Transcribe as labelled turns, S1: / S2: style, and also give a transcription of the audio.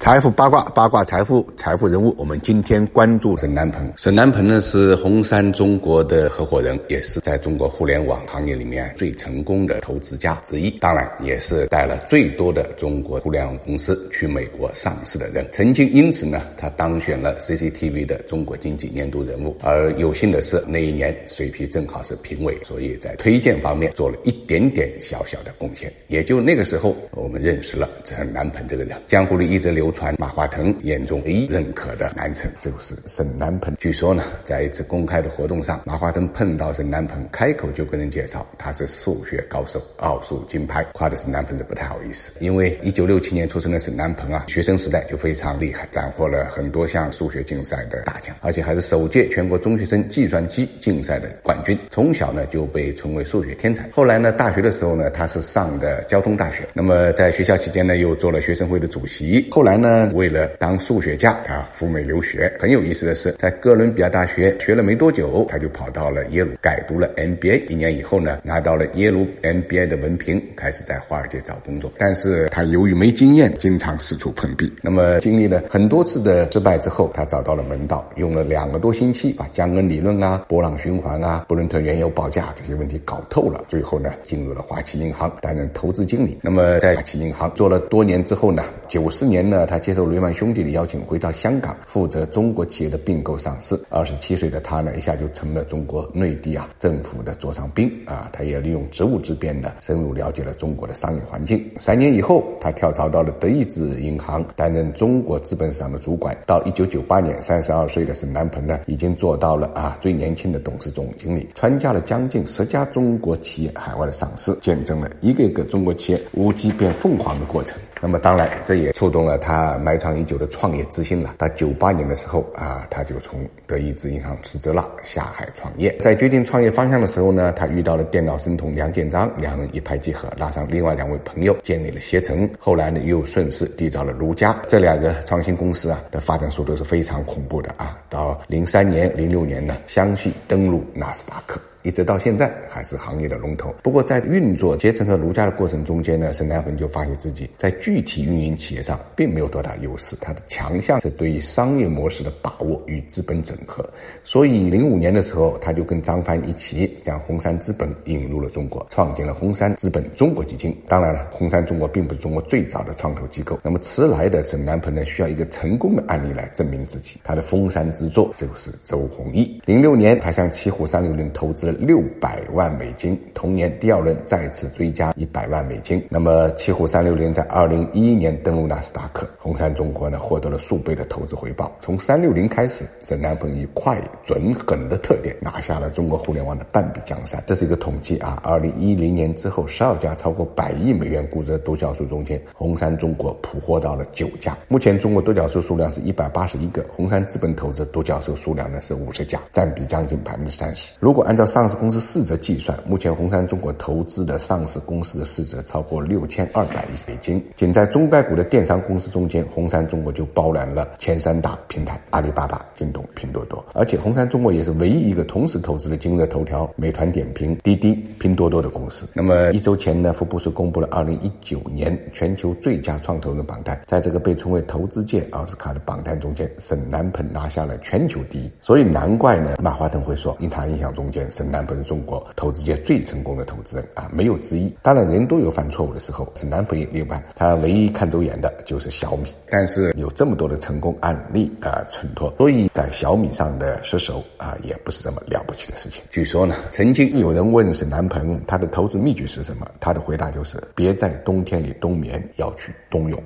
S1: 财富八卦，八卦财富，财富人物。我们今天关注沈南鹏。沈南鹏呢是红杉中国的合。伙人也是在中国互联网行业里面最成功的投资家之一，当然也是带了最多的中国互联网公司去美国上市的人。曾经因此呢，他当选了 CCTV 的中国经济年度人物。而有幸的是，那一年水皮正好是评委，所以在推荐方面做了一点点小小的贡献。也就那个时候，我们认识了沈南鹏这个人。江湖里一直流传马化腾眼中唯一认可的男神就是沈南鹏。据说呢，在一次公开的活动上，马化腾。碰到沈南鹏，开口就跟人介绍他是数学高手，奥数金牌，夸的沈南鹏是不太好意思。因为一九六七年出生的沈南鹏啊，学生时代就非常厉害，斩获了很多项数学竞赛的大奖，而且还是首届全国中学生计算机竞赛的冠军。从小呢就被称为数学天才。后来呢，大学的时候呢，他是上的交通大学。那么在学校期间呢，又做了学生会的主席。后来呢，为了当数学家，他赴美留学。很有意思的是，在哥伦比亚大学学了没多久，他就跑到了。耶鲁改读了 MBA，一年以后呢，拿到了耶鲁 MBA 的文凭，开始在华尔街找工作。但是他由于没经验，经常四处碰壁。那么经历了很多次的失败之后，他找到了门道，用了两个多星期把江恩理论啊、波浪循环啊、布伦特原油报价这些问题搞透了。最后呢，进入了花旗银行担任投资经理。那么在花旗银行做了多年之后呢，九四年呢，他接受雷曼兄弟的邀请，回到香港负责中国企业的并购上市。二十七岁的他呢，一下就成了中国。内地啊，政府的座上宾啊，他也利用职务之便呢，深入了解了中国的商业环境。三年以后，他跳槽到了德意志银行，担任中国资本市场的主管。到一九九八年，三十二岁的沈南鹏呢，已经做到了啊最年轻的董事总经理，参加了将近十家中国企业海外的上市，见证了一个一个中国企业无鸡变凤凰的过程。那么当然，这也触动了他埋藏已久的创业之心了。他九八年的时候啊，他就从德意志银行辞职了，下海创业。在决定创业方向的时候呢，他遇到了电脑神童梁建章，两人一拍即合，拉上另外两位朋友，建立了携程。后来呢，又顺势缔造了如家。这两个创新公司啊的发展速度是非常恐怖的啊！到零三年、零六年呢，相继登陆纳斯达克。一直到现在还是行业的龙头。不过在运作携程和如家的过程中间呢，沈南鹏就发现自己在具体运营企业上并没有多大优势。他的强项是对于商业模式的把握与资本整合。所以零五年的时候，他就跟张帆一起将红杉资本引入了中国，创建了红杉资本中国基金。当然了，红杉中国并不是中国最早的创投机构。那么迟来的沈南鹏呢，需要一个成功的案例来证明自己。他的封山之作就是周鸿祎。零六年，他向奇虎三六零投资。六百万美金，同年第二轮再次追加一百万美金。那么，奇虎三六零在二零一一年登陆纳斯达克，红杉中国呢获得了数倍的投资回报。从三六零开始，沈南鹏以快、准、狠的特点拿下了中国互联网的半壁江山。这是一个统计啊，二零一零年之后，十二家超过百亿美元估值的独角兽中间，红杉中国捕获到了九家。目前中国独角兽数量是一百八十一个，红杉资本投资独角兽数量呢是五十家，占比将近百分之三十。如果按照上上市公司市值计算，目前红杉中国投资的上市公司的市值超过六千二百亿美金。仅在中概股的电商公司中间，红杉中国就包揽了前三大平台：阿里巴巴、京东、拼多多。而且红杉中国也是唯一一个同时投资了今日头条、美团点评、滴滴、拼多多的公司。那么一周前呢，福布斯公布了二零一九年全球最佳创投人榜单，在这个被称为投资界奥斯卡的榜单中间，沈南鹏拿下了全球第一。所以难怪呢，马化腾会说因他印象中间，沈南鹏是中。国投资界最成功的投资人啊，没有之一。当然，人都有犯错误的时候，是南也例外。他唯一看走眼的就是小米，但是有这么多的成功案例啊衬托，所以在小米上的失手啊，也不是这么了不起的事情。据说呢，曾经有人问沈南鹏他的投资秘诀是什么，他的回答就是：别在冬天里冬眠，要去冬泳。